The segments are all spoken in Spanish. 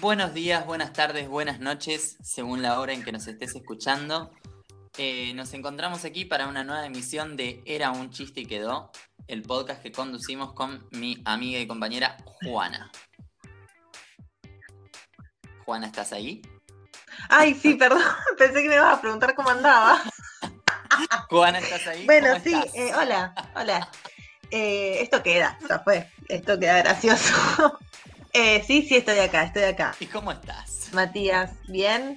Buenos días, buenas tardes, buenas noches, según la hora en que nos estés escuchando. Eh, nos encontramos aquí para una nueva emisión de Era un chiste y quedó, el podcast que conducimos con mi amiga y compañera Juana. Juana, ¿estás ahí? Ay, sí, perdón, pensé que me ibas a preguntar cómo andaba. Juana, ¿estás ahí? Bueno, sí, eh, hola, hola. Eh, esto queda, ya fue, esto queda gracioso. Eh, sí, sí, estoy acá, estoy acá. ¿Y cómo estás? Matías, ¿bien?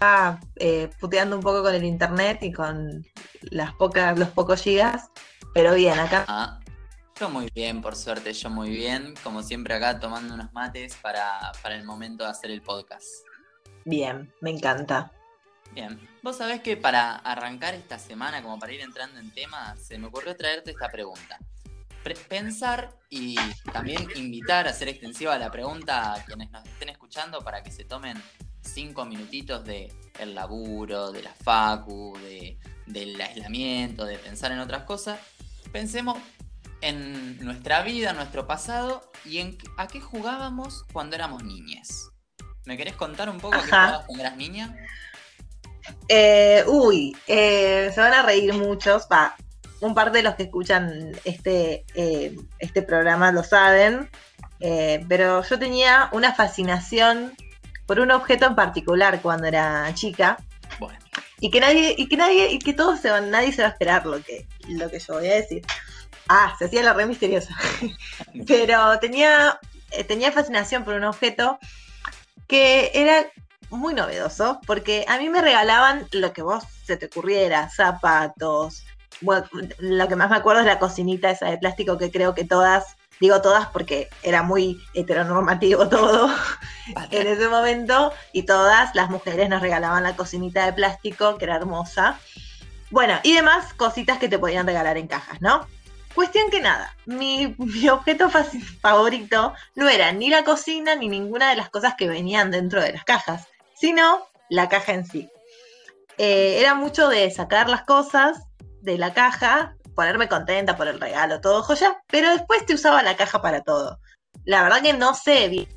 Ah, eh, puteando un poco con el internet y con las pocas, los pocos gigas, pero bien, acá. Ah, yo muy bien, por suerte, yo muy bien. Como siempre acá tomando unos mates para, para el momento de hacer el podcast. Bien, me encanta. Bien, vos sabés que para arrancar esta semana, como para ir entrando en tema, se me ocurrió traerte esta pregunta pensar y también invitar a hacer extensiva la pregunta a quienes nos estén escuchando para que se tomen cinco minutitos de el laburo, de la facu, de, del aislamiento, de pensar en otras cosas. Pensemos en nuestra vida, nuestro pasado y en a qué jugábamos cuando éramos niñas. ¿Me querés contar un poco a qué jugabas cuando eras niña? Eh, uy, eh, se van a reír muchos. Va, un par de los que escuchan este, eh, este programa lo saben, eh, pero yo tenía una fascinación por un objeto en particular cuando era chica. Y que nadie, y que nadie, y que todos se van, nadie se va a esperar lo que, lo que yo voy a decir. Ah, se hacía la re misteriosa. pero tenía, eh, tenía fascinación por un objeto que era muy novedoso, porque a mí me regalaban lo que vos se te ocurriera, zapatos, bueno, lo que más me acuerdo es la cocinita esa de plástico que creo que todas, digo todas porque era muy heteronormativo todo en ese momento, y todas las mujeres nos regalaban la cocinita de plástico, que era hermosa. Bueno, y demás cositas que te podían regalar en cajas, ¿no? Cuestión que nada, mi, objeto favorito no era ni la cocina ni ninguna de las cosas que venían dentro de las cajas, sino la caja en sí. Eh, era mucho de sacar las cosas, de la caja, ponerme contenta por el regalo, todo joya, pero después te usaba la caja para todo. La verdad que no sé bien,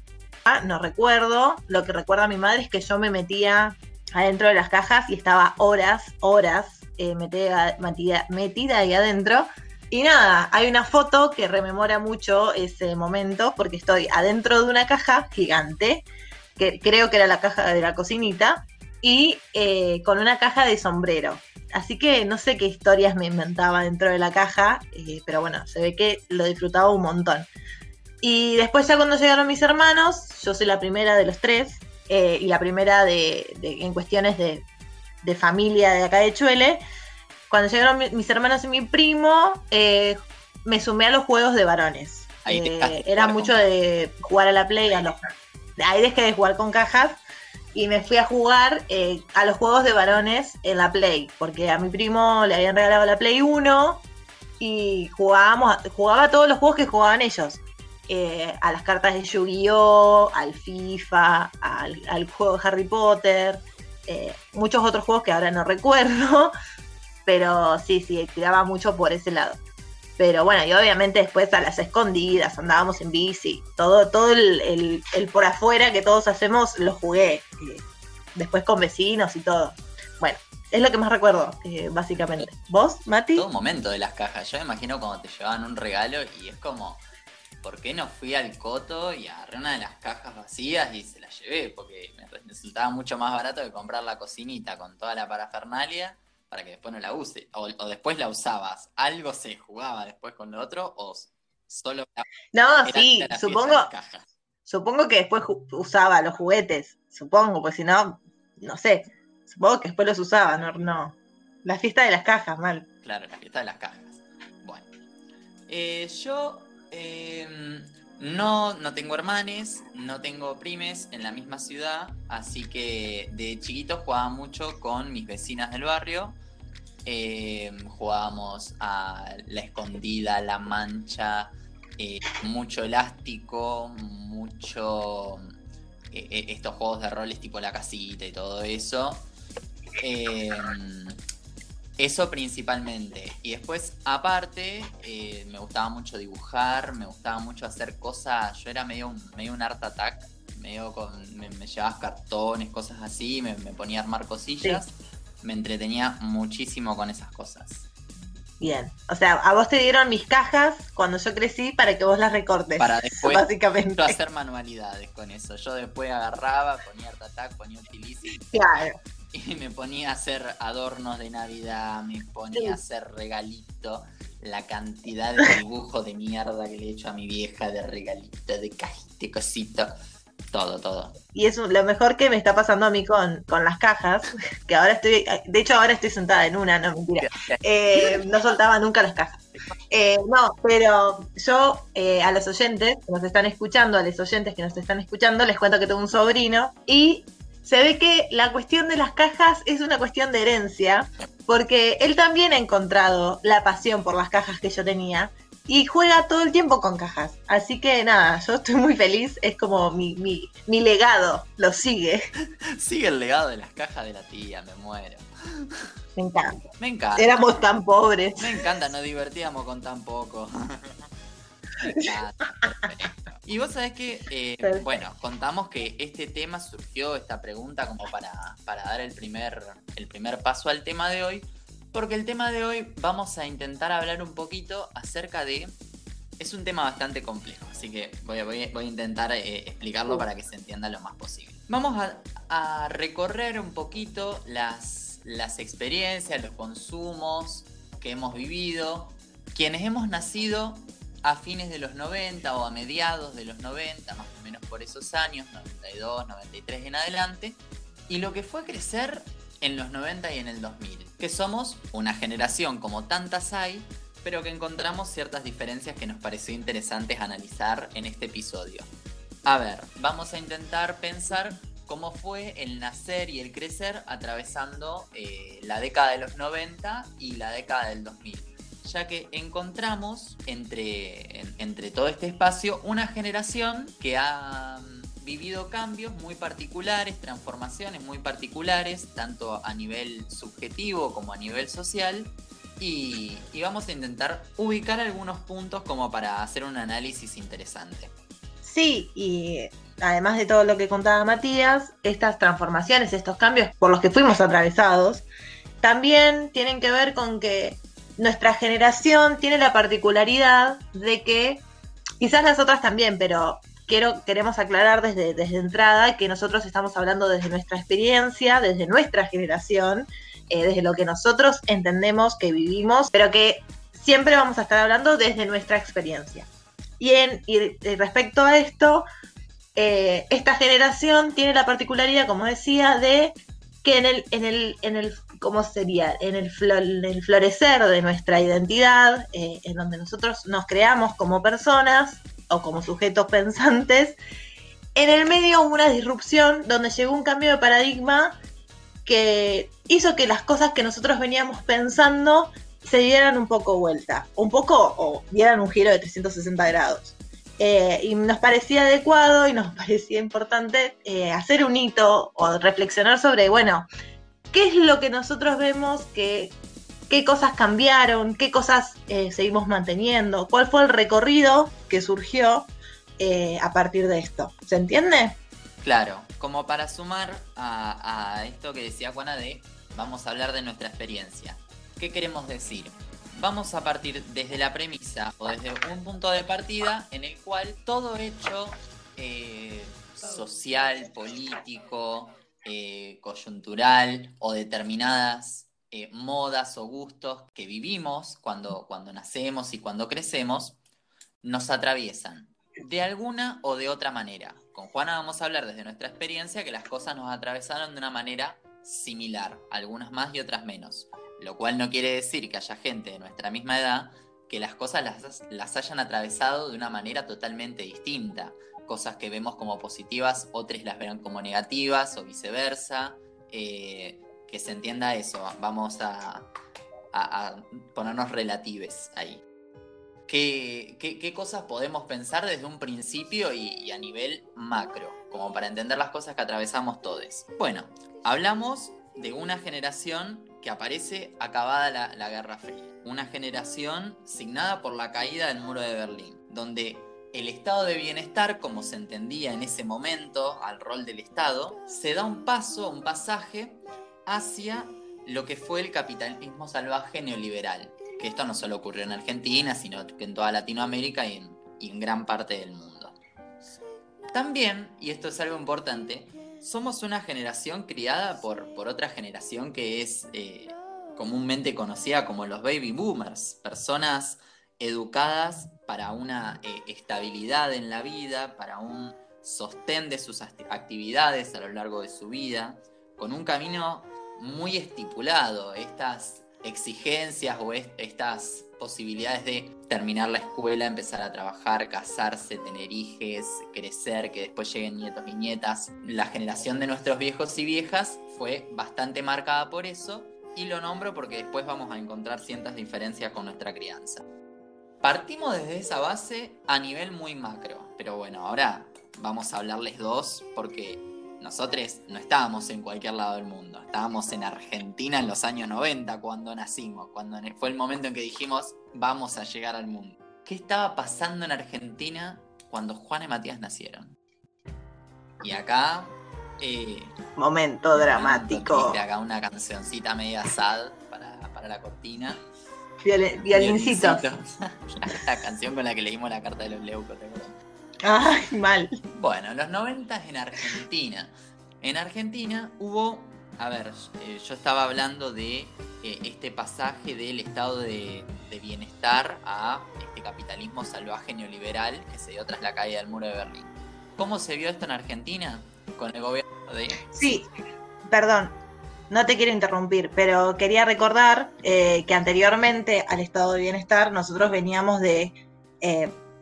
no recuerdo, lo que recuerda mi madre es que yo me metía adentro de las cajas y estaba horas, horas eh, metida, metida, ahí adentro. Y nada, hay una foto que rememora mucho ese momento porque estoy adentro de una caja gigante, que creo que era la caja de la cocinita, y eh, con una caja de sombrero. Así que no sé qué historias me inventaba dentro de la caja, eh, pero bueno, se ve que lo disfrutaba un montón. Y después ya cuando llegaron mis hermanos, yo soy la primera de los tres, eh, y la primera de, en cuestiones de, familia de acá de Chuele, cuando llegaron mis hermanos y mi primo, eh, me sumé a los juegos de varones. era mucho de jugar a la play, a los, ahí dejé de jugar con cajas y me fui a jugar eh, a los juegos de varones en la Play, porque a mi primo le habían regalado la Play 1 y jugábamos, jugaba todos los juegos que jugaban ellos. Eh, a las cartas de Yu-Gi-Oh!, al FIFA, al, juego de Harry Potter, eh, muchos otros juegos que ahora no recuerdo, pero sí, sí, tiraba mucho por ese lado. Pero bueno, y obviamente después a las escondidas, andábamos en bici, todo, todo el, por afuera que todos hacemos lo jugué. Eh, después con vecinos y todo. Bueno, es lo que más recuerdo, eh, básicamente. ¿Vos, Mati? Todo momento de las cajas. Yo me imagino cuando te llevaban un regalo y es como, ¿por qué no fui al coto y agarré una de las cajas vacías y se la llevé? Porque me resultaba mucho más barato que comprar la cocinita con toda la parafernalia para que después no la use. O, después la usabas. ¿Algo se jugaba después con lo otro o solo No, sí, supongo. Supongo que después usaba los juguetes, supongo, pues si no, no sé. Supongo que después los usaba, no, no. La fiesta de las cajas, mal. Claro, la fiesta de las cajas. Bueno. Eh, yo em, no, no tengo hermanes, no tengo primes en la misma ciudad, así que de chiquito jugaba mucho con mis vecinas del barrio. Eh, jugábamos a la escondida, la mancha, eh, mucho elástico, mucho eh, estos juegos de roles tipo la casita y todo eso. Eso principalmente. Y después, aparte, eh, me gustaba mucho dibujar, me gustaba mucho hacer cosas. Yo era medio un, medio un art attack me, con, me, llevabas cartones, cosas así, me, ponía a armar cosillas. Me entretenía muchísimo con esas cosas. Bien, o sea, a vos te dieron mis cajas cuando yo crecí para que vos las recortes. Para después básicamente. hacer manualidades con eso. Yo después agarraba, ponía Tatac, ponía Utilici. Claro. Y me ponía a hacer adornos de Navidad, me ponía a hacer regalito. La cantidad de dibujos de mierda que le he hecho a mi vieja de regalito, de cajita, cosito. Todo, todo. Y es lo mejor que me está pasando a mí con, con las cajas, que ahora estoy, de hecho ahora estoy sentada en una, no mentira. Eh, no soltaba nunca las cajas. Eh, no, pero yo eh, a los oyentes que nos están escuchando, a los oyentes que nos están escuchando, les cuento que tengo un sobrino y se ve que la cuestión de las cajas es una cuestión de herencia, porque él también ha encontrado la pasión por las cajas que yo tenía y juega todo el tiempo con cajas. Así que nada, yo estoy muy feliz, es como mi, mi, mi legado, lo sigue. Sigue el legado de las cajas de la tía, me muero. Me encanta. Me encanta. Éramos tan pobres. Me encanta, nos divertíamos con tan poco. Me encanta, y vos sabés que, eh, bueno, contamos que este tema surgió, esta pregunta, como para, para dar el primer, el primer paso al tema de hoy, porque el tema de hoy vamos a intentar hablar un poquito acerca de... Es un tema bastante complejo, así que voy a, voy a, intentar eh, explicarlo para que se entienda lo más posible. Vamos a, recorrer un poquito las, las experiencias, los consumos que hemos vivido, quienes hemos nacido a fines de los 90 o a mediados de los 90, más o menos por esos años, 92, 93 en adelante, y lo que fue crecer en los 90 y en el 2000, que somos una generación como tantas hay, pero que encontramos ciertas diferencias que nos pareció interesantes analizar en este episodio. A ver, vamos a intentar pensar cómo fue el nacer y el crecer atravesando eh, la década de los 90 y la década del 2000 ya que encontramos entre, entre todo este espacio una generación que ha vivido cambios muy particulares, transformaciones muy particulares, tanto a nivel subjetivo como a nivel social. Y, vamos a intentar ubicar algunos puntos como para hacer un análisis interesante. Sí, y además de todo lo que contaba Matías, estas transformaciones, estos cambios por los que fuimos atravesados, también tienen que ver con que nuestra generación tiene la particularidad de que, quizás las otras también, pero queremos aclarar desde, entrada que nosotros estamos hablando desde nuestra experiencia, desde nuestra generación, eh, desde lo que nosotros entendemos que vivimos, pero que siempre vamos a estar hablando desde nuestra experiencia. Y, en, respecto a esto, eh, esta generación tiene la particularidad, como decía, de que en el, en el, en el ¿cómo sería? En el, el florecer de nuestra identidad, eh, en donde nosotros nos creamos como personas, o como sujetos pensantes, en el medio hubo una disrupción donde llegó un cambio de paradigma que hizo que las cosas que nosotros veníamos pensando se dieran un poco vuelta, un poco o dieran un giro de 360 grados. Eh, y nos parecía adecuado y nos parecía importante eh, hacer un hito o reflexionar sobre, bueno, ¿qué es lo que nosotros vemos que qué cosas cambiaron, qué cosas eh, seguimos manteniendo, cuál fue el recorrido que surgió eh, a partir de esto. ¿Se entiende? Claro, como para sumar a, esto que decía Juana de, vamos a hablar de nuestra experiencia. ¿Qué queremos decir? Vamos a partir desde la premisa o desde un punto de partida en el cual todo hecho eh, social, político, coyuntural o determinadas eh, modas o gustos que vivimos cuando, cuando nacemos y cuando crecemos nos atraviesan de alguna o de otra manera. Con Juana vamos a hablar desde nuestra experiencia que las cosas nos atravesaron de una manera similar, algunas más y otras menos. Lo cual no quiere decir que haya gente de nuestra misma edad que las cosas las, las hayan atravesado de una manera totalmente distinta. Cosas que vemos como positivas, otras las verán como negativas o viceversa. Eh, que se entienda eso. Vamos a, ponernos relatives ahí. ¿Qué, cosas podemos pensar desde un principio y, a nivel macro? Como para entender las cosas que atravesamos todos. Bueno, hablamos de una generación que aparece acabada la, la Guerra Fría. Una generación signada por la caída del muro de Berlín, donde el estado de bienestar, como se entendía en ese momento, al rol del Estado, se da un paso, un pasaje hacia lo que fue el capitalismo salvaje neoliberal. Que esto no solo ocurrió en Argentina, sino que en toda Latinoamérica y en, gran parte del mundo. También, y esto es algo importante, somos una generación criada por, por otra generación que es eh, comúnmente conocida como los baby boomers, personas educadas para una eh, estabilidad en la vida, para un sostén de sus actividades a lo largo de su vida, con un camino muy estipulado. Estas exigencias o estas posibilidades de terminar la escuela, empezar a trabajar, casarse, tener hijos, crecer, que después lleguen nietos y nietas. La generación de nuestros viejos y viejas fue bastante marcada por eso y lo nombro porque después vamos a encontrar ciertas diferencias con nuestra crianza. Partimos desde esa base a nivel muy macro, pero bueno, ahora vamos a hablarles dos porque nosotros no estábamos en cualquier lado del mundo, estábamos en Argentina en los años 90 cuando nacimos, cuando fue el momento en que dijimos vamos a llegar al mundo. ¿Qué estaba pasando en Argentina cuando Juan y Matías nacieron? Y acá... Eh, momento dramático. acá una cancioncita media sad para, para la cortina. violincitos. la canción con la que leímos la carta de los leucos, ¿te acuerdas? Ay, mal. Bueno, los 90 en Argentina. En Argentina hubo, a ver, eh, yo estaba hablando de eh, este pasaje del estado de, bienestar a este capitalismo salvaje neoliberal que se dio tras la caída del muro de Berlín. ¿Cómo se vio esto en Argentina? Con el gobierno de... Sí, perdón, no te quiero interrumpir, pero quería recordar eh, que anteriormente al estado de bienestar nosotros veníamos de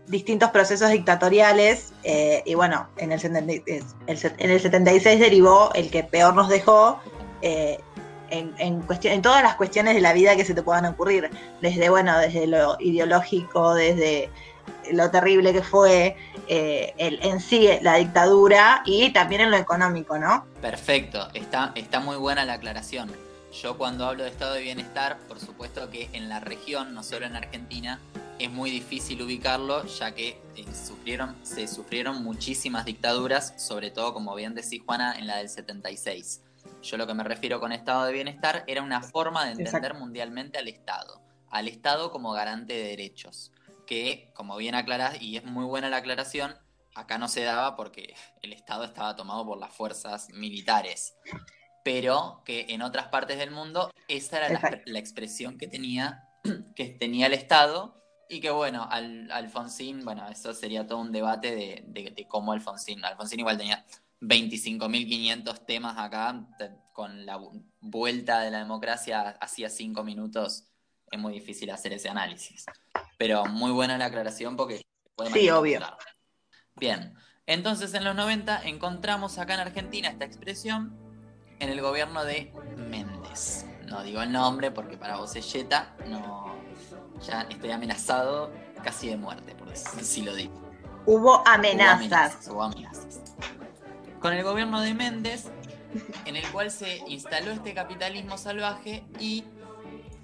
distintos procesos dictatoriales eh, y bueno, en el, en el 76 derivó el que peor nos dejó eh, en, en, en todas las cuestiones de la vida que se te puedan ocurrir, desde bueno, desde lo ideológico, desde lo terrible que fue eh, el, en sí la dictadura y también en lo económico, ¿no? Perfecto, está, está muy buena la aclaración. Yo cuando hablo de estado de bienestar, por supuesto que en la región, no solo en Argentina, es muy difícil ubicarlo, ya que eh, sufrieron, se sufrieron muchísimas dictaduras, sobre todo, como bien decía Juana, en la del 76. Yo lo que me refiero con estado de bienestar era una forma de entender mundialmente al Estado, al Estado como garante de derechos, que, como bien aclarás, y es muy buena la aclaración, acá no se daba porque el Estado estaba tomado por las fuerzas militares, pero que en otras partes del mundo esa era la, la expresión que tenía, que tenía el Estado y que bueno, al, Alfonsín, bueno, eso sería todo un debate de, cómo Alfonsín, Alfonsín igual tenía 25.500 temas acá, con la vuelta de la democracia hacía cinco minutos, es muy difícil hacer ese análisis. Pero muy buena la aclaración porque... Sí, obvio. Bien, entonces en los 90 encontramos acá en Argentina esta expresión en el gobierno de Méndez. No digo el nombre porque para vos es Yeta, no, ya estoy amenazado casi de muerte, por eso sí lo digo. Hubo amenazas. Hubo amenazas, Con el gobierno de Méndez, en el cual se instaló este capitalismo salvaje y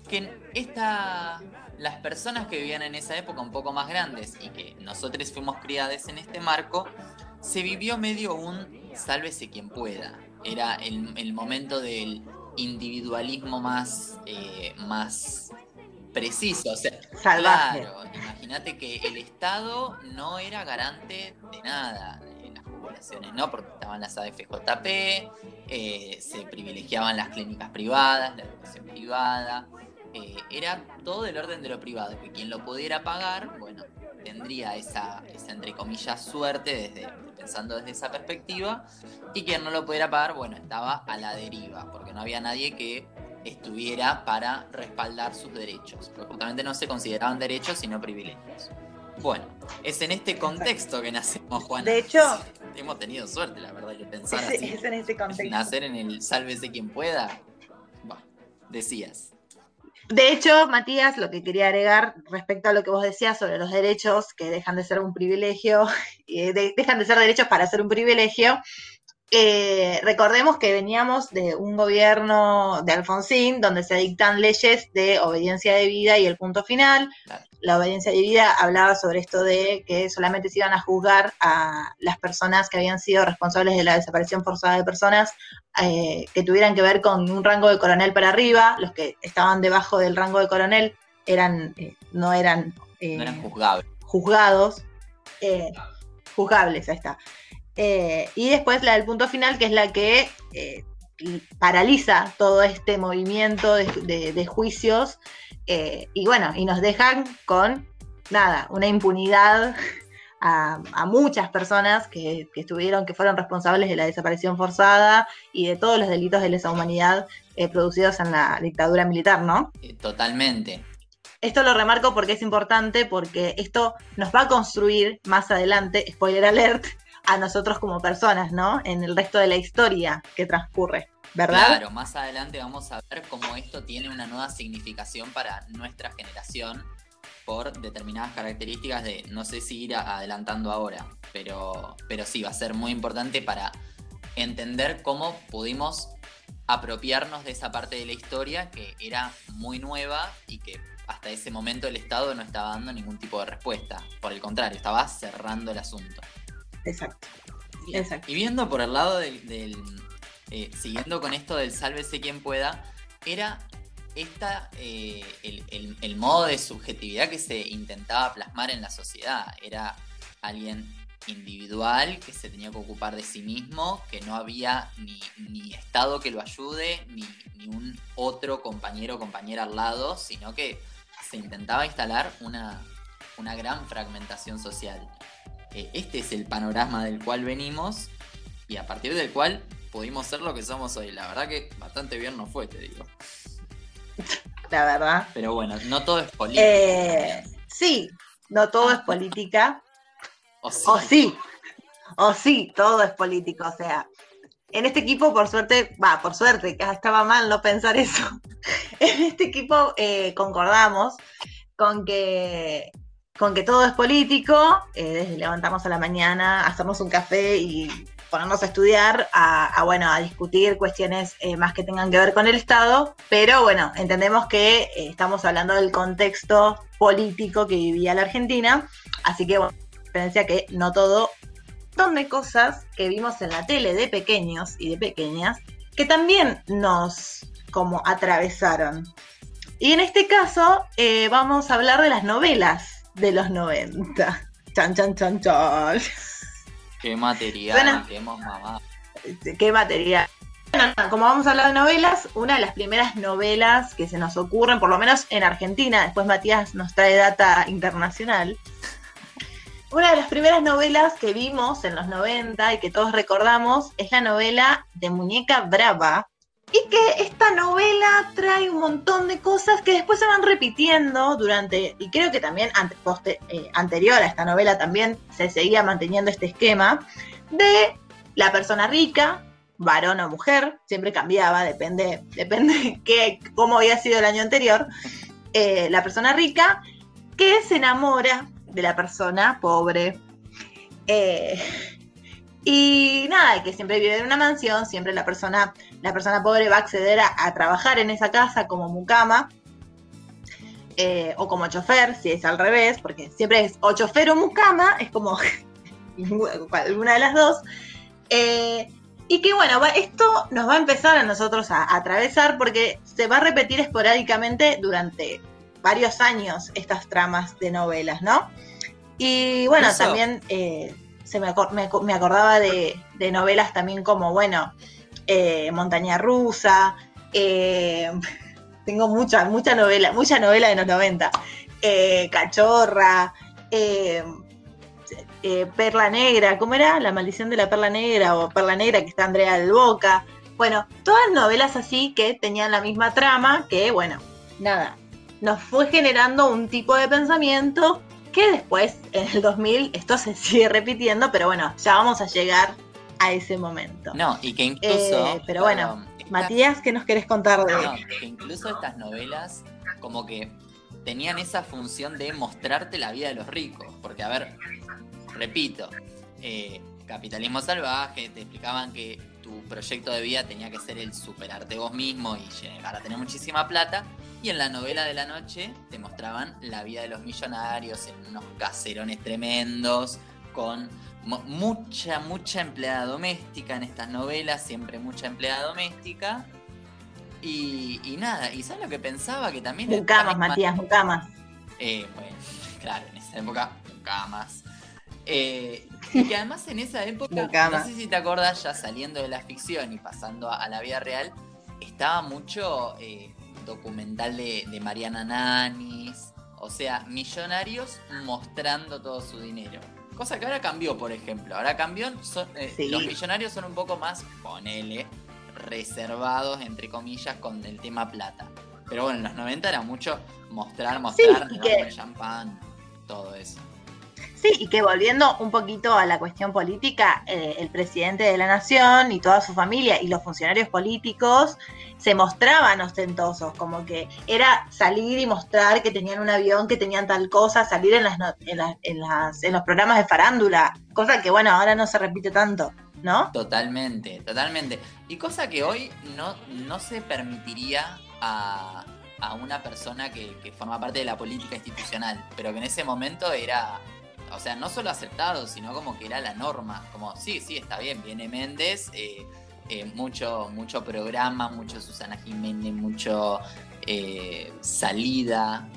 que esta, las personas que vivían en esa época un poco más grandes y que nosotros fuimos criadas en este marco, se vivió medio un sálvese quien pueda. Era el, momento del individualismo más, eh, más Preciso, o sea, claro, imagínate que el Estado no era garante de nada en las poblaciones, ¿no? Porque estaban las AFJP, eh, se privilegiaban las clínicas privadas, la educación privada, eh, era todo del orden de lo privado, que quien lo pudiera pagar, bueno, tendría esa, esa entre comillas suerte desde pensando desde esa perspectiva y quien no lo pudiera pagar, bueno, estaba a la deriva, porque no había nadie que estuviera para respaldar sus derechos, porque justamente no se consideraban derechos sino privilegios. Bueno, es en este contexto que nacemos, Juan. De hecho, hemos tenido suerte, la verdad, que pensar así. Es en este contexto. Nacer en el sálvese quien pueda. Bueno, decías. De hecho, Matías, lo que quería agregar respecto a lo que vos decías sobre los derechos que dejan de ser un privilegio, y dejan de ser derechos para ser un privilegio, eh, recordemos que veníamos de un gobierno de Alfonsín donde se dictan leyes de obediencia de vida y el punto final. La obediencia de vida hablaba sobre esto de que solamente se iban a juzgar a las personas que habían sido responsables de la desaparición forzada de personas eh, que tuvieran que ver con un rango de coronel para arriba. Los que estaban debajo del rango de coronel eran eh, no eran, juzgados. juzgables, ahí está. Eh, y después la del punto final, que es la que eh, paraliza todo este movimiento de, juicios. Eh, y bueno, y nos dejan con nada, una impunidad a, muchas personas que, estuvieron, que fueron responsables de la desaparición forzada y de todos los delitos de lesa humanidad producidos en la dictadura militar, ¿no? Totalmente. Esto lo remarco porque es importante, porque esto nos va a construir más adelante, spoiler alert, a nosotros como personas, ¿no? En el resto de la historia que transcurre, ¿verdad? Claro, más adelante vamos a ver cómo esto tiene una nueva significación para nuestra generación por determinadas características de, no sé si ir adelantando ahora, pero, pero sí, va a ser muy importante para entender cómo pudimos apropiarnos de esa parte de la historia que era muy nueva y que hasta ese momento el Estado no estaba dando ningún tipo de respuesta. Por el contrario, estaba cerrando el asunto. Exacto. Y viendo por el lado del, eh, siguiendo con esto del sálvese quien pueda, era esta eh, el, modo de subjetividad que se intentaba plasmar en la sociedad. Era alguien individual que se tenía que ocupar de sí mismo, que no había ni, ni Estado que lo ayude, ni, ni, un otro compañero o compañera al lado, sino que se intentaba instalar una, una gran fragmentación social. Eh, este es el panorama del cual venimos y a partir del cual pudimos ser lo que somos hoy. La verdad que bastante bien nos fue, te digo. La verdad. Pero bueno, no todo es política. Eh, sí, no todo es política. O sí. o sí. todo es político. O sea, en este equipo, por suerte, va, por suerte, estaba mal no pensar eso. en este equipo eh, concordamos con que con que todo es político, eh, desde levantamos a la mañana, hacernos un café y ponernos a estudiar, a, bueno, a discutir cuestiones eh, más que tengan que ver con el Estado, pero bueno, entendemos que eh, estamos hablando del contexto político que vivía la Argentina, así que bueno, diferencia que no todo, son de cosas que vimos en la tele de pequeños y de pequeñas, que también nos como atravesaron. Y en este caso vamos a hablar de las novelas de los 90. Chan, chan, chan, chan. Qué material qué hemos mamado. Qué material. Bueno, como vamos a hablar de novelas, una de las primeras novelas que se nos ocurren, por lo menos en Argentina, después Matías nos trae data internacional. Una de las primeras novelas que vimos en los 90 y que todos recordamos es la novela de Muñeca Brava, y que esta novela trae un montón de cosas que después se van repitiendo durante, y creo que también eh, anterior a esta novela también se seguía manteniendo este esquema de la persona rica, varón o mujer, siempre cambiaba, depende, depende qué, cómo había sido el año anterior, eh, la persona rica que se enamora de la persona pobre. Eh, y nada, que siempre vive en una mansión, siempre la persona, la persona pobre va a acceder a, trabajar en esa casa como mucama eh, o como chofer, si es al revés, porque siempre es o chofer o mucama, es como alguna de las dos. Eh, y que bueno, esto nos va a empezar a nosotros a, atravesar porque se va a repetir esporádicamente durante varios años estas tramas de novelas, ¿no? Y bueno, también eh, se me, acordaba de, novelas también como, bueno, eh, Montaña Rusa, eh, tengo mucha, mucha novela, mucha novela de los 90, eh, Cachorra, Perla Negra, ¿cómo era? La maldición de la Perla Negra o Perla Negra que está Andrea del Boca. Bueno, todas novelas así que tenían la misma trama, que bueno, nada, nos fue generando un tipo de pensamiento que después, en el 2000, esto se sigue repitiendo, pero bueno, ya vamos a llegar a ese momento. No, y que incluso... Eh, pero bueno, Matías, ¿qué nos querés contar de...? No, que incluso estas novelas como que tenían esa función de mostrarte la vida de los ricos, porque a ver, repito, eh, capitalismo salvaje, te explicaban que tu proyecto de vida tenía que ser el superarte vos mismo y llegar a tener muchísima plata. Y en la novela de la noche te mostraban la vida de los millonarios en unos caserones tremendos, con mucha, mucha empleada doméstica en estas novelas, siempre mucha empleada doméstica. Y, nada, y ¿sabes lo que pensaba? Que también... Mucamas, Matías, mucamas. Eh, bueno, claro, en esa época, mucamas. Eh, y además en esa época, no sé si te acordás, ya saliendo de la ficción y pasando a, la vida real, estaba mucho eh, documental de, Mariana Nanis, o sea, millonarios mostrando todo su dinero. Cosa que ahora cambió, por ejemplo. Ahora cambió, eh, los millonarios son un poco más, ponele, reservados, entre comillas, con el tema plata. Pero bueno, en los 90 era mucho mostrar, mostrar, sí, champán, todo eso. Sí, y que volviendo un poquito a la cuestión política, eh, el presidente de la nación y toda su familia y los funcionarios políticos se mostraban ostentosos, como que era salir y mostrar que tenían un avión, que tenían tal cosa, salir en, las, en, las, en, los programas de farándula, cosa que bueno, ahora no se repite tanto, ¿no? Totalmente, totalmente. Y cosa que hoy no, no se permitiría a, una persona que, que forma parte de la política institucional, pero que en ese momento era o sea, no solo aceptado, sino como que era la norma. Como, sí, sí, está bien, viene Méndez, eh, eh, mucho, mucho programa, mucho Susana Jiménez, mucho eh, salida.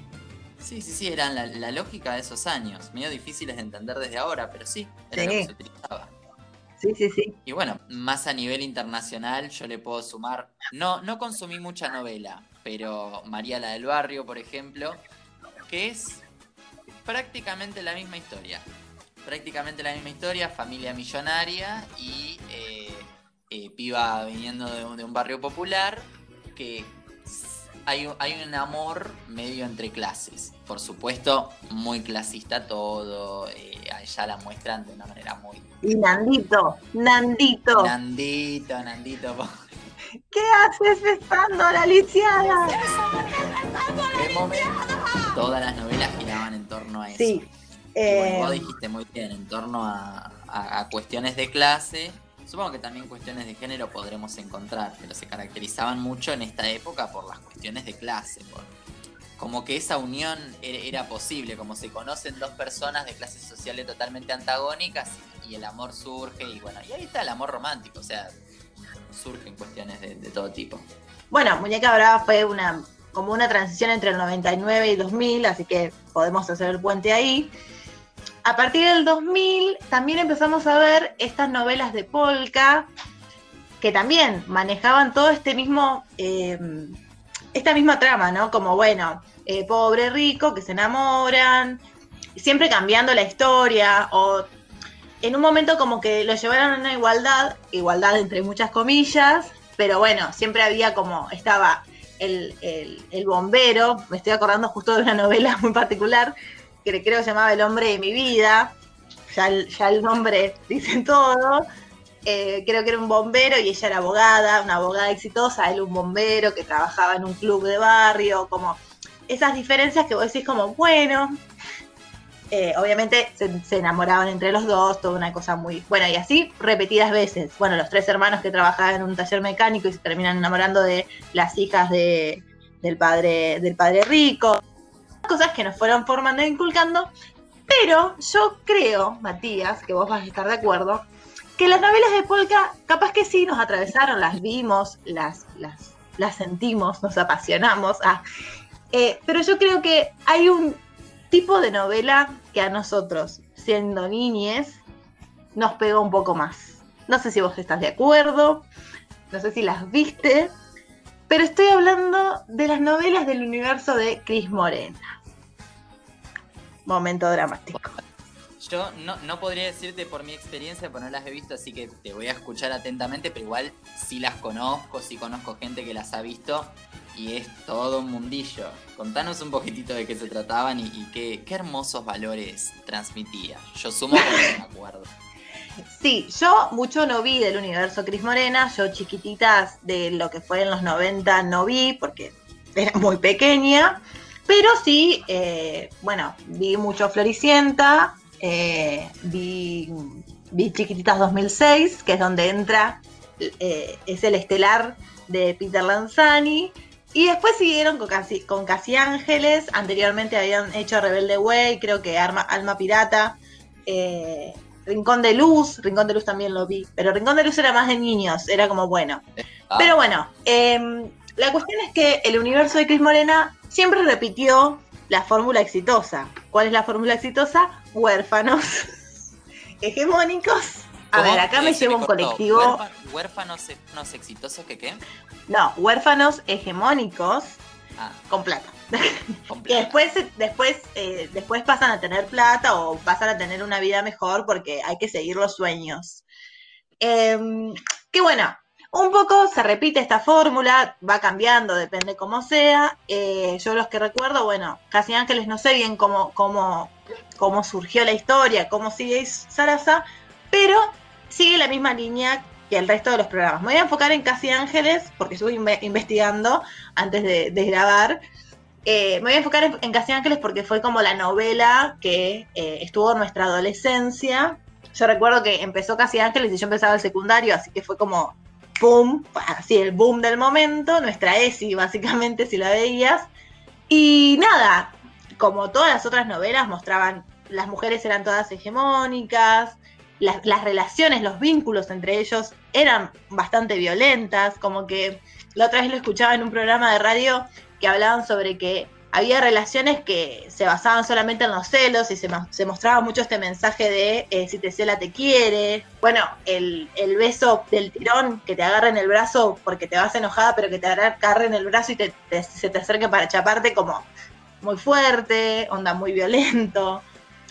Sí, sí, sí, eran la, lógica de esos años. Medio difíciles de entender desde ahora, pero sí, era lo que se utilizaba. Sí, sí, sí. Y bueno, más a nivel internacional yo le puedo sumar, no, no consumí mucha novela, pero María la del Barrio, por ejemplo, que es prácticamente la misma historia. Prácticamente la misma historia, familia millonaria y eh, eh, piba viniendo de, un barrio popular que hay, hay, un amor medio entre clases. Por supuesto, muy clasista todo. Eh, ya la muestran de una manera muy. Y Nandito, Nandito. Nandito, Nandito. ¿Qué haces besando a la lisiada? ¿Qué momento? Todas las novelas giraban en Sí. vos eh, dijiste muy bien, en torno a, cuestiones de clase. Supongo que también cuestiones de género podremos encontrar, pero se caracterizaban mucho en esta época por las cuestiones de clase, como que esa unión era, posible, como se conocen dos personas de clases sociales totalmente antagónicas y, el amor surge y bueno, y ahí está el amor romántico, o sea, surgen cuestiones de, de todo tipo. Bueno, Muñeca Brava fue una como una transición entre el 99 y 2000, así que podemos hacer el puente ahí. A partir del 2000 también empezamos a ver estas novelas de Polka que también manejaban todo este mismo, eh, esta misma trama, ¿no? Como, bueno, eh, pobre, rico, que se enamoran, siempre cambiando la historia, o en un momento como que lo llevaron a una igualdad, igualdad entre muchas comillas, pero bueno, siempre había como, estaba el, bombero, me estoy acordando justo de una novela muy particular que creo que se llamaba El hombre de mi vida, ya el, ya nombre dice todo, eh, creo que era un bombero y ella era abogada, una abogada exitosa, él un bombero que trabajaba en un club de barrio, como esas diferencias que vos decís como, bueno, eh, obviamente se, enamoraban entre los dos, toda una cosa muy bueno y así repetidas veces. Bueno, los tres hermanos que trabajaban en un taller mecánico y se terminan enamorando de las hijas de, del padre del padre rico, cosas que nos fueron formando e inculcando. Pero yo creo, Matías, que vos vas a estar de acuerdo, que las novelas de Polka capaz que sí nos atravesaron, las vimos, las, las, las sentimos, nos apasionamos. Ah, eh, pero yo creo que hay un tipo de novela que a nosotros, siendo niñes, nos pegó un poco más. No sé si vos estás de acuerdo, no sé si las viste, pero estoy hablando de las novelas del universo de Cris Morena. Momento dramático. Yo no, no, podría decirte por mi experiencia, porque no las he visto, así que te voy a escuchar atentamente, pero igual sí las conozco, sí conozco gente que las ha visto y es todo un mundillo. Contanos un poquitito de qué se trataban y, qué, hermosos valores transmitía. Yo sumo que me acuerdo. Sí, yo mucho no vi del universo Cris Morena, yo chiquititas de lo que fue en los 90 no vi porque era muy pequeña, pero sí, eh, bueno, vi mucho Floricienta, eh, vi vi Chiquititas 2006, que es donde entra, eh, es el estelar de Peter Lanzani. Y después siguieron con Casi, con Casi Ángeles, anteriormente habían hecho Rebelde Way, creo que Alma Pirata, eh, Rincón de Luz, Rincón de Luz también lo vi, pero Rincón de Luz era más de niños, era como bueno. Ah. Pero bueno, em, la cuestión es que el universo de Cris Morena siempre repitió la fórmula exitosa. ¿Cuál es la fórmula exitosa? Huérfanos hegemónicos. A ver, acá me llevo un colectivo. ¿Huérfanos exitosos que qué? No, huérfanos hegemónicos ah. con plata. que después, después, eh, después pasan a tener plata o pasan a tener una vida mejor porque hay que seguir los sueños. Em, que bueno, un poco se repite esta fórmula, va cambiando, depende cómo sea. Eh, yo los que recuerdo, bueno, Casi Ángeles no sé bien cómo, cómo, cómo surgió la historia, cómo sigue Sarasa, pero sigue la misma línea que el resto de los programas. Me voy a enfocar en Casi Ángeles, porque estuve investigando antes de, grabar. Eh, me voy a enfocar en, Casi Ángeles porque fue como la novela que eh, estuvo en nuestra adolescencia. Yo recuerdo que empezó Casi Ángeles y yo empezaba el secundario, así que fue como boom, así el boom del momento, nuestra ESI básicamente si la veías. Y nada, como todas las otras novelas mostraban, las mujeres eran todas hegemónicas, las, las relaciones, los vínculos entre ellos eran bastante violentas, como que la otra vez lo escuchaba en un programa de radio que hablaban sobre que había relaciones que se basaban solamente en los celos y se, mostraba mucho este mensaje de eh, si te cela te quiere. Bueno, el, beso del tirón que te agarra en el brazo porque te vas enojada, pero que te agarra en el brazo y se te acerque para chaparte como muy fuerte, onda muy violento.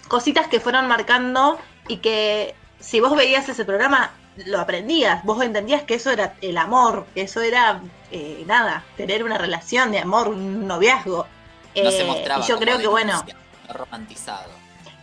Cositas que fueron marcando y que si vos veías ese programa lo aprendías, vos entendías que eso era el amor, que eso era eh, nada, tener una relación de amor, un noviazgo. No se eh, mostraba. Yo creo que, bueno. Romantizado.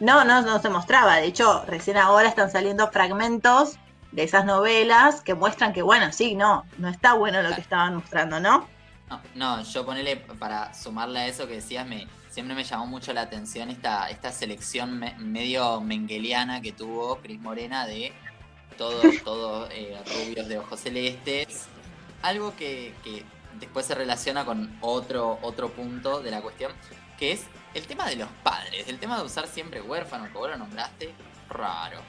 No, no, no se mostraba. De hecho, recién ahora están saliendo fragmentos de esas novelas que muestran que, bueno, sí, no, no está bueno lo que estaban mostrando, ¿no? No, no, yo ponele, para sumarle a eso que decías, me, siempre me llamó mucho la atención esta, esta selección medio mengueliana que tuvo Cris Morena de todos, todos eh, rubios de ojos celestes. Algo que, que después se relaciona con otro, otro punto de la cuestión, que es el tema de los padres, el tema de usar siempre huérfanos, que vos lo nombraste, raro.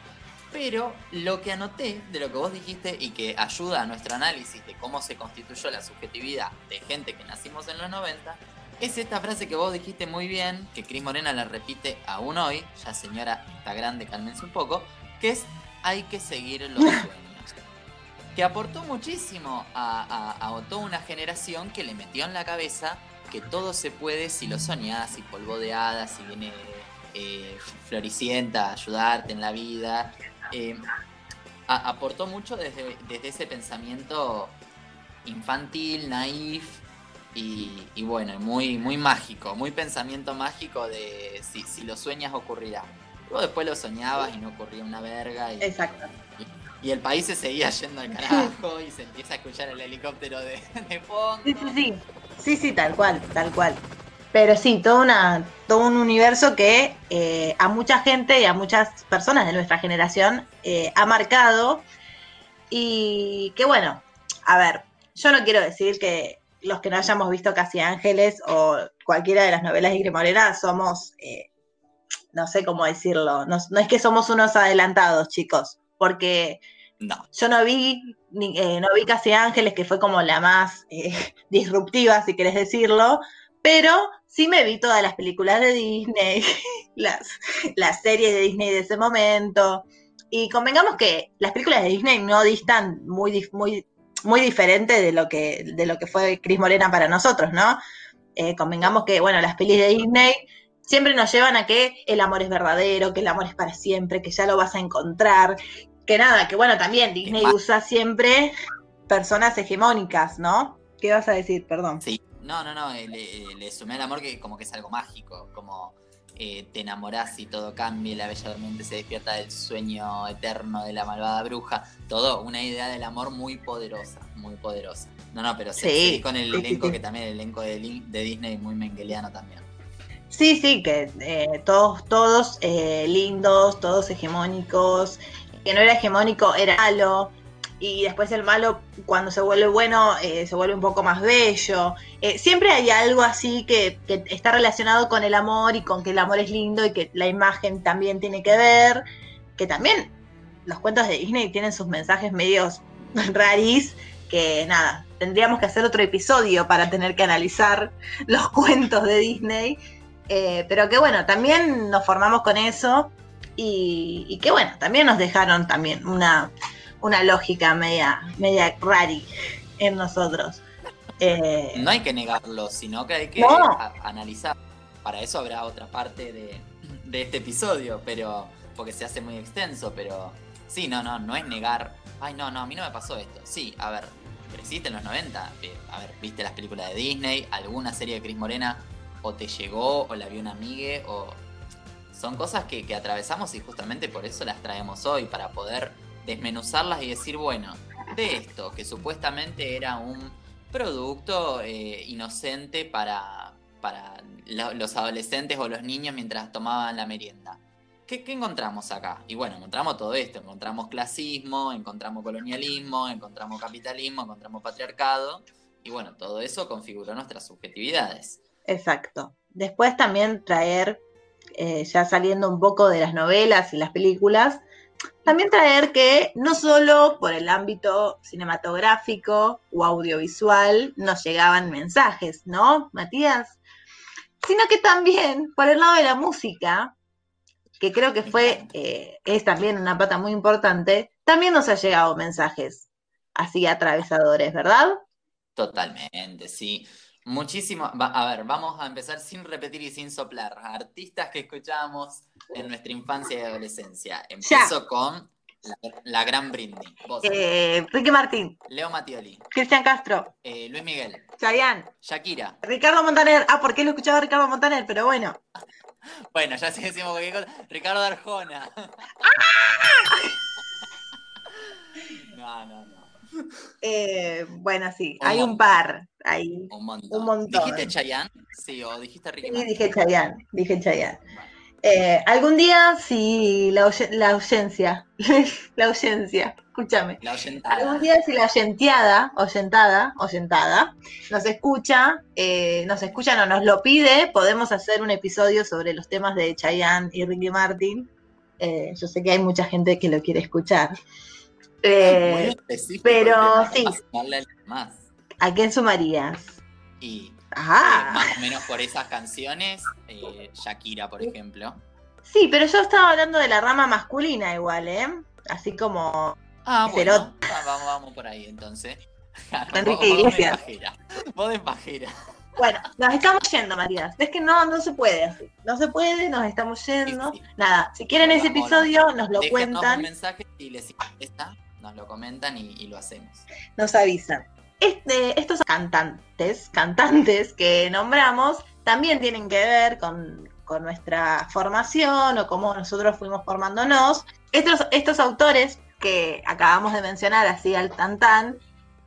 Pero lo que anoté de lo que vos dijiste y que ayuda a nuestro análisis de cómo se constituyó la subjetividad de gente que nacimos en los 90, es esta frase que vos dijiste muy bien, que Cris Morena la repite aún hoy, ya señora está grande, cálmense un poco, que es hay que seguir los sueños aportó muchísimo a, toda una generación que le metió en la cabeza que todo se puede si lo soñás, si polvo de hadas, si viene eh, Floricienta a ayudarte en la vida. Eh, aportó mucho desde, desde, ese pensamiento infantil, naif y, bueno, muy, muy mágico, muy pensamiento mágico de si, si lo sueñas ocurrirá. Luego después lo soñabas y no ocurría una verga. Y, Exacto y el país se seguía yendo al carajo y se empieza a escuchar el helicóptero de, fondo. Sí, sí, sí. Sí, sí, tal cual, tal cual. Pero sí, todo, una, todo un universo que eh, a mucha gente y a muchas personas de nuestra generación eh, ha marcado. Y que bueno, a ver, yo no quiero decir que los que no hayamos visto Casi Ángeles o cualquiera de las novelas de Grimorena somos, eh, no sé cómo decirlo, no es que somos unos adelantados, chicos porque no. yo no vi, eh, no vi Casi Ángeles, que fue como la más eh, disruptiva, si querés decirlo, pero sí me vi todas las películas de Disney, las, las series de Disney de ese momento. Y convengamos que las películas de Disney no distan muy, muy, muy diferente de lo que, de lo que fue Cris Morena para nosotros, ¿no? Eh, convengamos que, bueno, las pelis de Disney siempre nos llevan a que el amor es verdadero, que el amor es para siempre, que ya lo vas a encontrar, que nada, que bueno, también Disney usa siempre personas hegemónicas, ¿no? ¿Qué vas a decir? Perdón. Sí, no, no, no, eh, le, sumé al amor que como que es algo mágico, como eh, te enamorás y todo cambia, la bella durmiente se despierta del sueño eterno de la malvada bruja, todo, una idea del amor muy poderosa, muy poderosa. No, no, pero sí, con el elenco que también el elenco de, Disney muy mengeliano también. Sí, sí, que eh, todos, todos lindos, todos hegemónicos, que no era hegemónico era malo, y después el malo cuando se vuelve bueno eh, se vuelve un poco más bello. Eh, siempre hay algo así que, está relacionado con el amor y con que el amor es lindo y que la imagen también tiene que ver, que también los cuentos de Disney tienen sus mensajes medios raris, que nada, tendríamos que hacer otro episodio para tener que analizar los cuentos de Disney, eh, pero que bueno, también nos formamos con eso y, y que bueno, también nos dejaron también una una lógica media, media rari en nosotros. Eh, no hay que negarlo, sino que hay que analizar. Para eso habrá otra parte de, de, este episodio, pero porque se hace muy extenso, pero sí, no, no, no es negar, ay, no, no, a mí no me pasó esto. Sí, a ver, creciste en los 90, eh, a ver, viste las películas de Disney, alguna serie de Cris Morena, o te llegó, o la vio una amiga, o son cosas que, atravesamos y justamente por eso las traemos hoy, para poder desmenuzarlas y decir, bueno, de esto, que supuestamente era un producto eh, inocente para, para los adolescentes o los niños mientras tomaban la merienda. ¿Qué, ¿Qué, encontramos acá? Y bueno, encontramos todo esto, encontramos clasismo, encontramos colonialismo, encontramos capitalismo, encontramos patriarcado, y bueno, todo eso configuró nuestras subjetividades. Exacto. Después también traer, eh, ya saliendo un poco de las novelas y las películas, también traer que no solo por el ámbito cinematográfico o audiovisual nos llegaban mensajes, ¿no, Matías? Sino que también por el lado de la música, que creo que fue, eh, es también una pata muy importante, también nos ha llegado mensajes así atravesadores, ¿verdad? Totalmente, sí. Muchísimo. a ver, vamos a empezar sin repetir y sin soplar. Artistas que escuchábamos en nuestra infancia y adolescencia. Empiezo con la, gran Britney. Eh, Ricky Martín. Leo Mattioli. Cristian Castro. Eh, Luis Miguel. Chayanne. Shakira. Ricardo Montaner. Ah, porque lo escuchaba Ricardo Montaner, pero bueno. bueno, ya sí decimos cualquier cosa. Ricardo Arjona. no, no, no. Eh, bueno, sí, hay un par. Hay un montón. ¿Dijiste Chayanne? Sí, o dijiste Ricky Sí, dije Chayanne, dije Chayanne. Eh, algún día, si la, la ausencia, la ausencia, escúchame. La oyentada. Algún día, si la oyenteada, oyentada, oyentada, nos escucha, eh, nos escucha, o nos lo pide, podemos hacer un episodio sobre los temas de Chayanne y Ricky Martin. Eh, yo sé que hay mucha gente que lo quiere escuchar. Eh, pero sí. ¿A quién sumarías? Y ah. más o menos por esas canciones, eh, Shakira, por ejemplo. Sí, pero yo estaba hablando de la rama masculina igual, ¿eh? Así como... Ah, bueno, vamos, vamos por ahí entonces. Enrique Iglesias. Vos de pajera. Bueno, nos estamos yendo, María. Es que no, no se puede así. No se puede, nos estamos yendo. Nada, si quieren ese episodio, nos lo cuentan. un mensaje y les está nos lo comentan y, lo hacemos. Nos avisan. Este, estos cantantes, cantantes que nombramos, también tienen que ver con, nuestra formación o cómo nosotros fuimos formándonos. Estos, estos autores que acabamos de mencionar, así al tantán,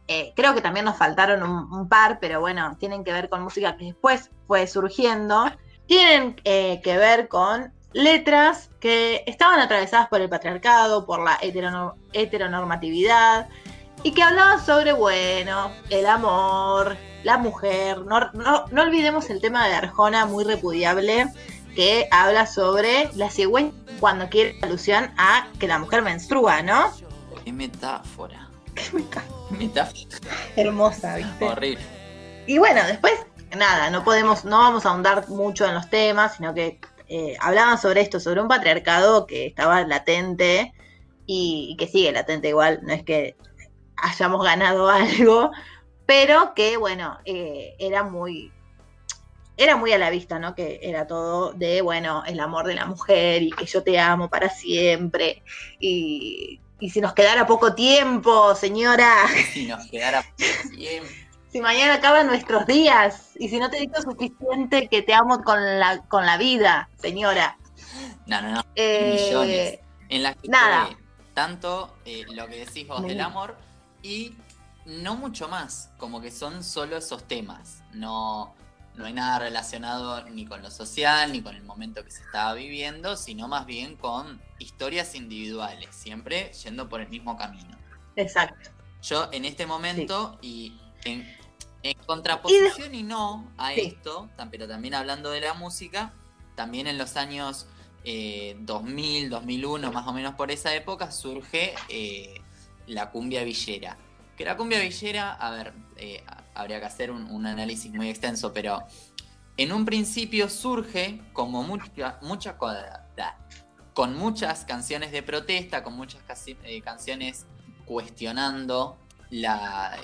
eh, creo que también nos faltaron un, par, pero bueno, tienen que ver con música que después fue surgiendo. Tienen eh, que ver con letras que estaban atravesadas por el patriarcado, por la heteronormatividad, y que hablaban sobre, bueno, el amor, la mujer. No, no, olvidemos el tema de Arjona, muy repudiable, que habla sobre la cigüeña cuando quiere alusión a que la mujer menstrua, ¿no? Qué metáfora. Qué metáfora. metáfora. Hermosa, ¿viste? Horrible. Y bueno, después, nada, no podemos, no vamos a ahondar mucho en los temas, sino que eh, hablaban sobre esto, sobre un patriarcado que estaba latente y, que sigue latente igual, no es que hayamos ganado algo, pero que bueno, eh, era muy era muy a la vista, ¿no? Que era todo de, bueno, el amor de la mujer y que yo te amo para siempre. Y, y si nos quedara poco tiempo, señora. Si nos quedara poco tiempo si mañana acaban nuestros días y si no te digo suficiente que te amo con la, con la vida, señora. No, no, no. Eh, Millones. En las que nada. tanto eh, lo que decís vos del amor y no mucho más. Como que son solo esos temas. No, no hay nada relacionado ni con lo social, ni con el momento que se estaba viviendo, sino más bien con historias individuales, siempre yendo por el mismo camino. Exacto. Yo en este momento y en, contraposición y, no a esto, pero también hablando de la música, también en los años 2000, eh, 2001, más o menos por esa época, surge eh, la cumbia villera. Que la cumbia villera, a ver, eh, habría que hacer un, análisis muy extenso, pero en un principio surge como mucha, mucha con muchas canciones de protesta, con muchas canciones cuestionando la,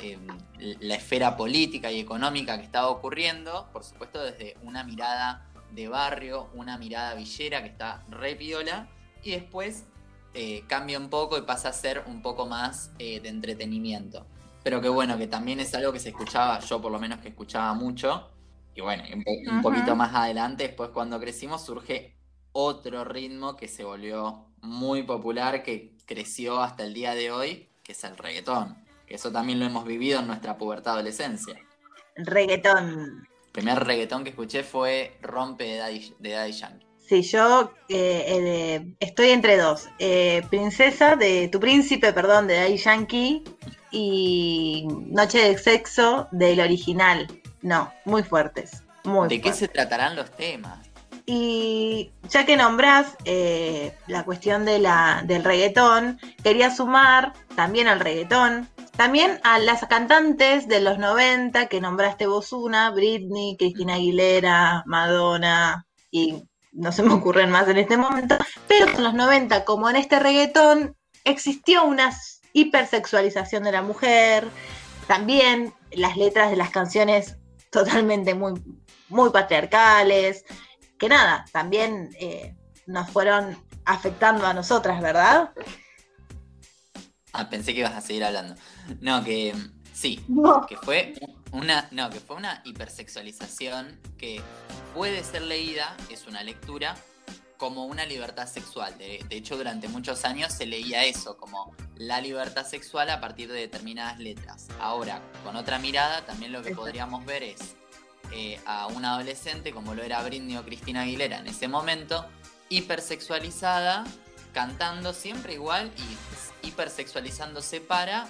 la esfera política y económica que estaba ocurriendo, por supuesto desde una mirada de barrio, una mirada villera que está re piola, y después eh, cambia un poco y pasa a ser un poco más eh, de entretenimiento. Pero que bueno, que también es algo que se escuchaba, yo por lo menos que escuchaba mucho, y bueno, un, poquito más adelante, después cuando crecimos, surge otro ritmo que se volvió muy popular, que creció hasta el día de hoy, que es el reggaetón. Eso también lo hemos vivido en nuestra pubertad adolescencia. Reggaetón, primer reggaetón que escuché fue Rompe de Daddy, Yankee. Sí, yo eh, eh, estoy entre dos. Eh, princesa de Tu Príncipe, perdón, de Daddy Yankee y Noche de Sexo del original. No, muy fuertes. Muy ¿De qué se tratarán los temas? Y ya que nombrás la cuestión de la, del reggaetón, quería sumar también al reggaetón también a las cantantes de los 90 que nombraste vos una, Britney, Cristina Aguilera, Madonna y no se me ocurren más en este momento, pero en los 90, como en este reggaetón, existió una hipersexualización de la mujer, también las letras de las canciones totalmente muy, muy patriarcales, que nada, también eh, nos fueron afectando a nosotras, ¿verdad? Ah, pensé que ibas a seguir hablando. No, que sí, que fue una, no, que fue una hipersexualización que puede ser leída, es una lectura, como una libertad sexual. De, hecho, durante muchos años se leía eso, como la libertad sexual a partir de determinadas letras. Ahora, con otra mirada, también lo que podríamos ver es eh, a una adolescente, como lo era Britney o Cristina Aguilera en ese momento, hipersexualizada, cantando siempre igual y hipersexualizándose para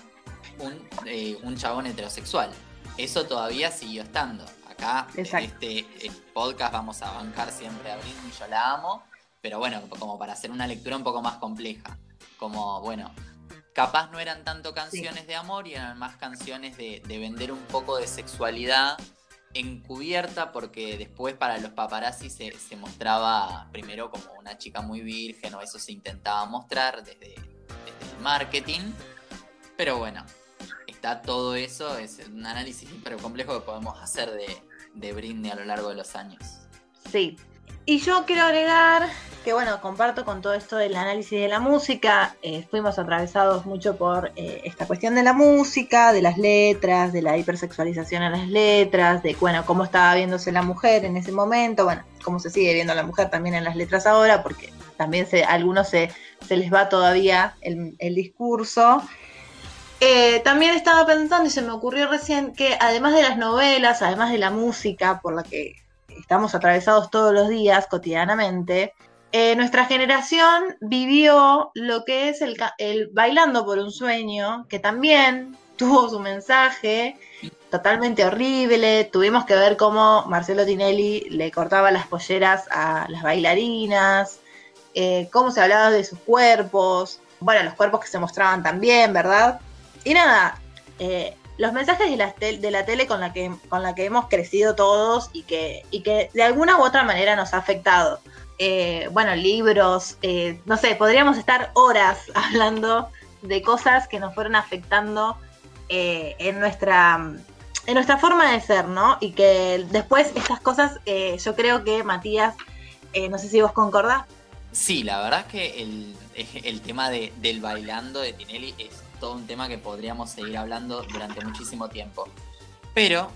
eh, un, chabón heterosexual. Eso todavía siguió estando. Acá en este podcast vamos a bancar siempre a Britney, yo la amo, pero bueno, como para hacer una lectura un poco más compleja. Como, bueno, capaz no eran tanto canciones de amor y eran más canciones de, vender un poco de sexualidad encubierta porque después para los paparazzi se, se, mostraba primero como una chica muy virgen o eso se intentaba mostrar desde, desde el marketing. Pero bueno, está todo eso, es un análisis pero complejo que podemos hacer de, de Britney a lo largo de los años. Sí. Y yo quiero agregar que, bueno, comparto con todo esto del análisis de la música. Eh, fuimos atravesados mucho por eh, esta cuestión de la música, de las letras, de la hipersexualización a las letras, de, bueno, cómo estaba viéndose la mujer en ese momento, bueno, cómo se sigue viendo la mujer también en las letras ahora, porque también se, a algunos se, se les va todavía el, el discurso. Eh, también estaba pensando y se me ocurrió recién que además de las novelas, además de la música por la que estamos atravesados todos los días, cotidianamente, eh, nuestra generación vivió lo que es el, Bailando por un Sueño, que también tuvo su mensaje totalmente horrible. Tuvimos que ver cómo Marcelo Tinelli le cortaba las polleras a las bailarinas, eh, cómo se hablaba de sus cuerpos, bueno, los cuerpos que se mostraban también, ¿verdad? Y nada, eh, los mensajes de la, de la tele con la, que, con la que hemos crecido todos y que, y que de alguna u otra manera nos ha afectado. Eh, bueno, libros, eh, no sé, podríamos estar horas hablando de cosas que nos fueron afectando en, nuestra, en nuestra forma de ser, ¿no? Y que después estas cosas, yo creo que Matías, no sé si vos concordás. Sí, la verdad es que el, el tema de, del bailando de Tinelli es todo un tema que podríamos seguir hablando durante muchísimo tiempo. Pero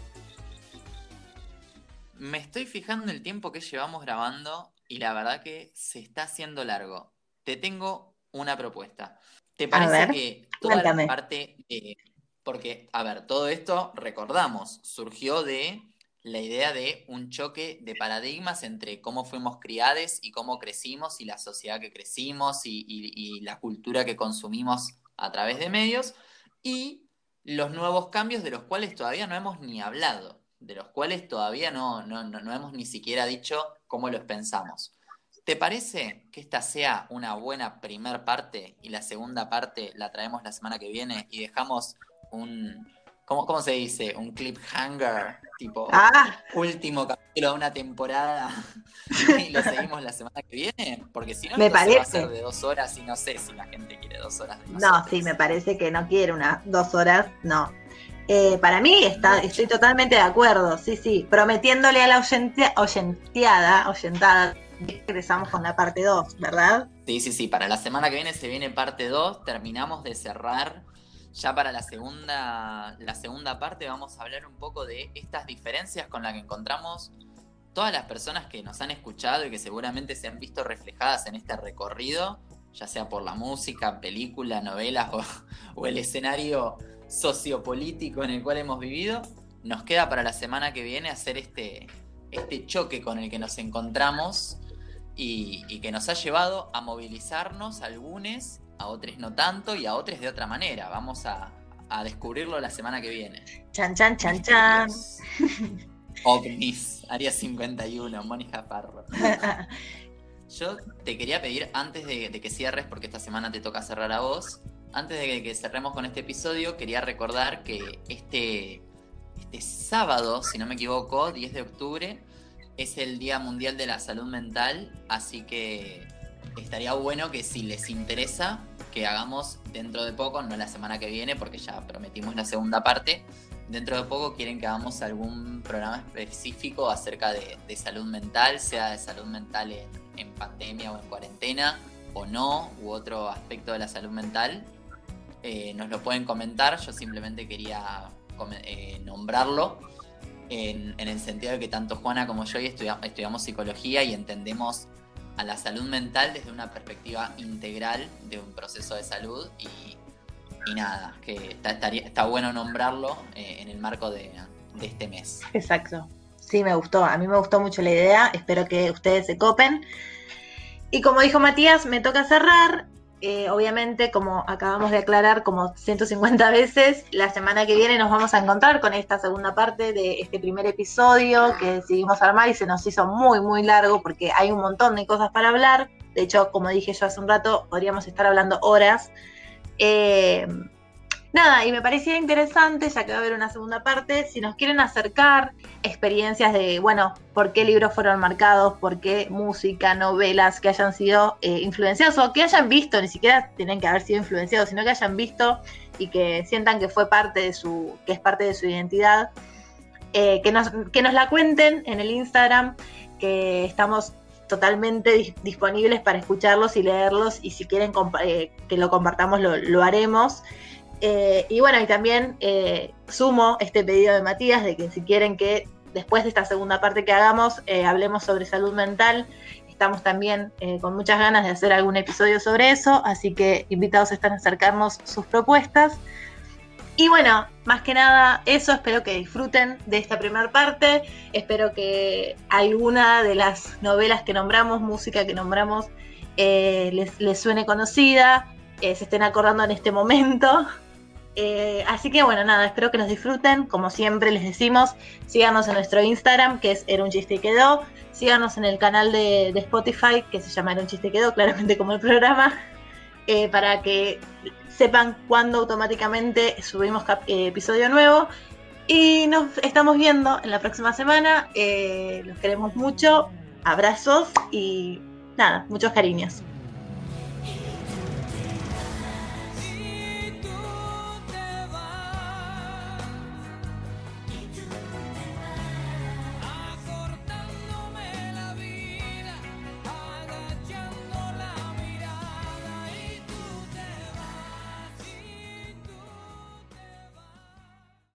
me estoy fijando el tiempo que llevamos grabando y la verdad que se está haciendo largo. Te tengo una propuesta. ¿Te parece que toda la parte porque a ver, todo esto recordamos, surgió de la idea de un choque de paradigmas entre cómo fuimos criados y cómo crecimos y la sociedad que crecimos y, la cultura que consumimos a través de medios y los nuevos cambios de los cuales todavía no hemos ni hablado, de los cuales todavía no, no, no, hemos ni siquiera dicho cómo los pensamos. ¿Te parece que esta sea una buena primer parte y la segunda parte la traemos la semana que viene y dejamos un, ¿cómo, cómo se dice? Un cliffhanger, tipo ah. último capítulo de una temporada y lo seguimos la semana que viene? Porque si no, me parece. va a ser de dos horas y no sé si la gente quiere dos horas. no, sí, me parece que no quiere unas dos horas, no. Eh, para mí está, estoy totalmente de acuerdo, sí, sí, prometiéndole a la oyenteada, oyentada, regresamos con la parte 2, ¿verdad? Sí, sí, sí, para la semana que viene se viene parte 2, terminamos de cerrar. Ya para la segunda, la segunda parte vamos a hablar un poco de estas diferencias con las que encontramos todas las personas que nos han escuchado y que seguramente se han visto reflejadas en este recorrido, ya sea por la música, película, novelas o, el escenario sociopolítico en el cual hemos vivido. Nos queda para la semana que viene hacer este, este choque con el que nos encontramos y, que nos ha llevado a movilizarnos algunos, a otros no tanto y a otros de otra manera. Vamos a, descubrirlo la semana que viene. Chan, chan, chan, chan. OVNIS, Área 51, Mónica Parro. Yo te quería pedir, antes de, que cierres, porque esta semana te toca cerrar a vos, antes de que, cerremos con este episodio, quería recordar que este, este sábado, si no me equivoco, 10 de octubre, es el Día Mundial de la Salud Mental, así que estaría bueno que si les interesa, que hagamos dentro de poco, no la semana que viene, porque ya prometimos la segunda parte, dentro de poco quieren que hagamos algún programa específico acerca de, salud mental, sea de salud mental en, pandemia o en cuarentena, o no, u otro aspecto de la salud mental. Eh, nos lo pueden comentar, yo simplemente quería eh, nombrarlo en, el sentido de que tanto Juana como yo estudiamos, psicología y entendemos a la salud mental desde una perspectiva integral de un proceso de salud y, nada, que está, bueno nombrarlo eh, en el marco de, de este mes. Exacto. Sí, me gustó. A mí me gustó mucho la idea. Espero que ustedes se copen. Y como dijo Matías, me toca cerrar. Eh, obviamente, como acabamos de aclarar como 150 veces, la semana que viene nos vamos a encontrar con esta segunda parte de este primer episodio que decidimos armar y se nos hizo muy, muy largo porque hay un montón de cosas para hablar. De hecho, como dije yo hace un rato, podríamos estar hablando horas. Eh, Nada, y me parecía interesante, ya que va a haber una segunda parte, si nos quieren acercar experiencias de, bueno, por qué libros fueron marcados, por qué música, novelas que hayan sido eh, influenciados o que hayan visto, ni siquiera tienen que haber sido influenciados, sino que hayan visto y que sientan que fue parte de su, que es parte de su identidad, eh, que, nos, que nos la cuenten en el Instagram, que estamos totalmente disponibles para escucharlos y leerlos y si quieren eh, que lo compartamos lo, lo haremos. Eh, y bueno, y también eh, sumo este pedido de Matías de que si quieren que después de esta segunda parte que hagamos, eh, hablemos sobre salud mental. Estamos también con muchas ganas de hacer algún episodio sobre eso, así que invitados están a acercarnos sus propuestas. Y bueno, más que nada eso, espero que disfruten de esta primera parte, espero que alguna de las novelas que nombramos, música que nombramos, les, les, suene conocida, se estén acordando en este momento eh, así que bueno, nada, espero que nos disfruten. Como siempre les decimos, síganos en nuestro Instagram, que es Era un chiste quedó. Síganos en el canal de, Spotify, que se llama Era un chiste y quedó, claramente como el programa, eh, para que sepan cuándo automáticamente subimos eh, episodio nuevo. Y nos estamos viendo en la próxima semana. los queremos mucho. Abrazos y nada, muchos cariños.